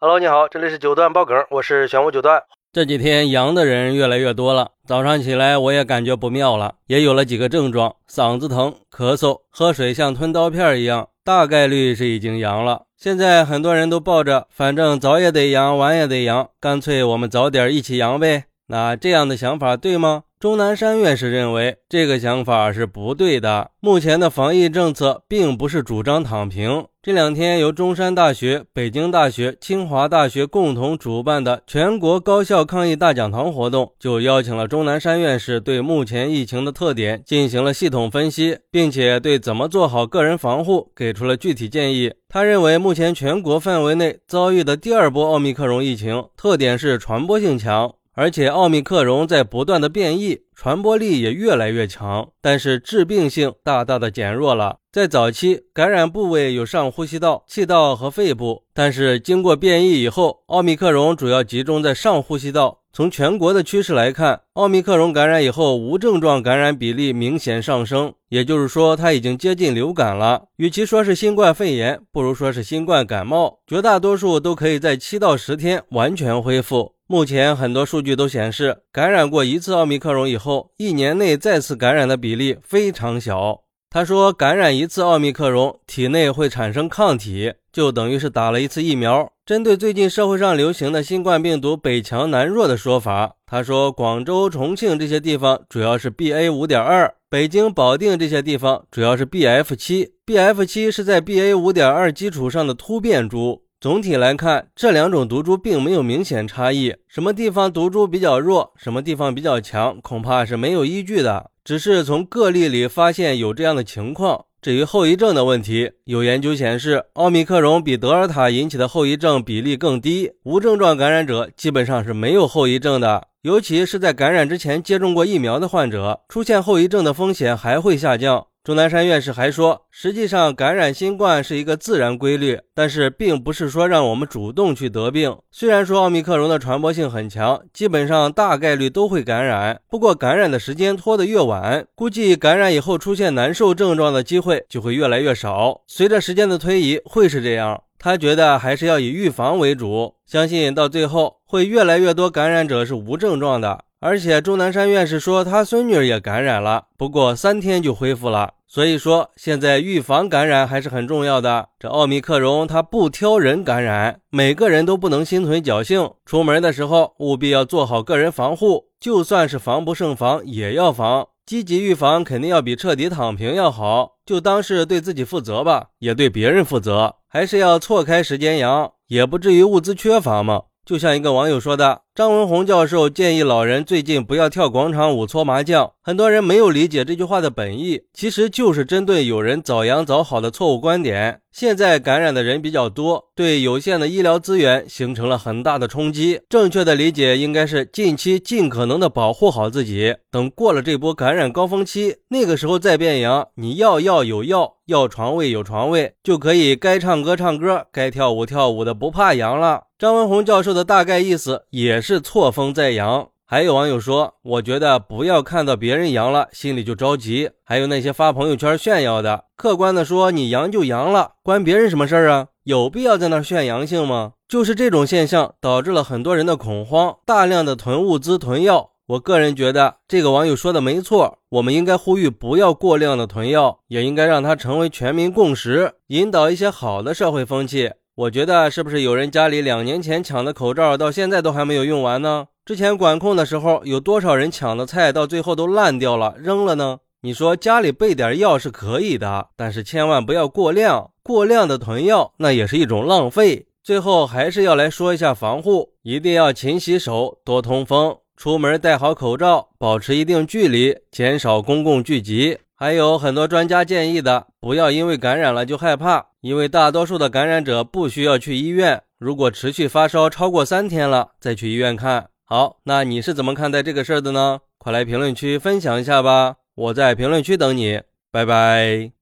Hello，你好，这里是九段爆梗，我是玄武九段。这几天阳的人越来越多了，早上起来我也感觉不妙了，也有了几个症状：嗓子疼、咳嗽、喝水像吞刀片一样，大概率是已经阳了。现在很多人都抱着，反正早也得阳，晚也得阳，干脆我们早点一起阳呗。那这样的想法对吗？钟南山院士认为这个想法是不对的。目前的防疫政策并不是主张躺平。这两天由中山大学、北京大学、清华大学共同主办的全国高校抗疫大讲堂活动，就邀请了钟南山院士对目前疫情的特点进行了系统分析，并且对怎么做好个人防护给出了具体建议。他认为，目前全国范围内遭遇的第二波奥密克戎疫情特点是传播性强。而且奥密克戎在不断的变异，传播力也越来越强，但是致病性大大的减弱了。在早期，感染部位有上呼吸道、气道和肺部，但是经过变异以后，奥密克戎主要集中在上呼吸道。从全国的趋势来看，奥密克戎感染以后，无症状感染比例明显上升，也就是说，它已经接近流感了。与其说是新冠肺炎，不如说是新冠感冒。绝大多数都可以在七到十天完全恢复。目前很多数据都显示，感染过一次奥密克戎以后，一年内再次感染的比例非常小。他说，感染一次奥密克戎，体内会产生抗体，就等于是打了一次疫苗。针对最近社会上流行的新冠病毒北强南弱的说法，他说，广州、重庆这些地方主要是 BA 五点二，北京、保定这些地方主要是 BF 七，BF 七是在 BA 五点二基础上的突变株。总体来看，这两种毒株并没有明显差异。什么地方毒株比较弱，什么地方比较强，恐怕是没有依据的。只是从个例里发现有这样的情况。至于后遗症的问题，有研究显示，奥密克戎比德尔塔引起的后遗症比例更低，无症状感染者基本上是没有后遗症的。尤其是在感染之前接种过疫苗的患者，出现后遗症的风险还会下降。钟南山院士还说，实际上感染新冠是一个自然规律，但是并不是说让我们主动去得病。虽然说奥密克戎的传播性很强，基本上大概率都会感染，不过感染的时间拖得越晚，估计感染以后出现难受症状的机会就会越来越少。随着时间的推移，会是这样。他觉得还是要以预防为主，相信到最后会越来越多感染者是无症状的。而且钟南山院士说，他孙女也感染了，不过三天就恢复了。所以说，现在预防感染还是很重要的。这奥密克戎它不挑人感染，每个人都不能心存侥幸。出门的时候务必要做好个人防护，就算是防不胜防也要防。积极预防肯定要比彻底躺平要好，就当是对自己负责吧，也对别人负责。还是要错开时间阳，也不至于物资缺乏嘛。就像一个网友说的，张文宏教授建议老人最近不要跳广场舞、搓麻将。很多人没有理解这句话的本意，其实就是针对有人早阳早好的错误观点。现在感染的人比较多，对有限的医疗资源形成了很大的冲击。正确的理解应该是近期尽可能的保护好自己，等过了这波感染高峰期，那个时候再变阳，你要药有药，要床位有床位，就可以该唱歌唱歌，该跳舞跳舞的不怕阳了。张文宏教授的大概意思也是是错峰在阳。还有网友说，我觉得不要看到别人阳了心里就着急。还有那些发朋友圈炫耀的，客观的说，你阳就阳了，关别人什么事儿啊？有必要在那炫阳性吗？就是这种现象导致了很多人的恐慌，大量的囤物资囤药。我个人觉得这个网友说的没错，我们应该呼吁不要过量的囤药，也应该让它成为全民共识，引导一些好的社会风气。我觉得是不是有人家里两年前抢的口罩到现在都还没有用完呢？之前管控的时候有多少人抢的菜到最后都烂掉了扔了呢？你说家里备点药是可以的，但是千万不要过量，过量的囤药那也是一种浪费。最后还是要来说一下防护，一定要勤洗手，多通风，出门戴好口罩，保持一定距离，减少公共聚集。还有很多专家建议的，不要因为感染了就害怕，因为大多数的感染者不需要去医院。如果持续发烧超过三天了，再去医院看。好，那你是怎么看待这个事儿的呢？快来评论区分享一下吧，我在评论区等你，拜拜。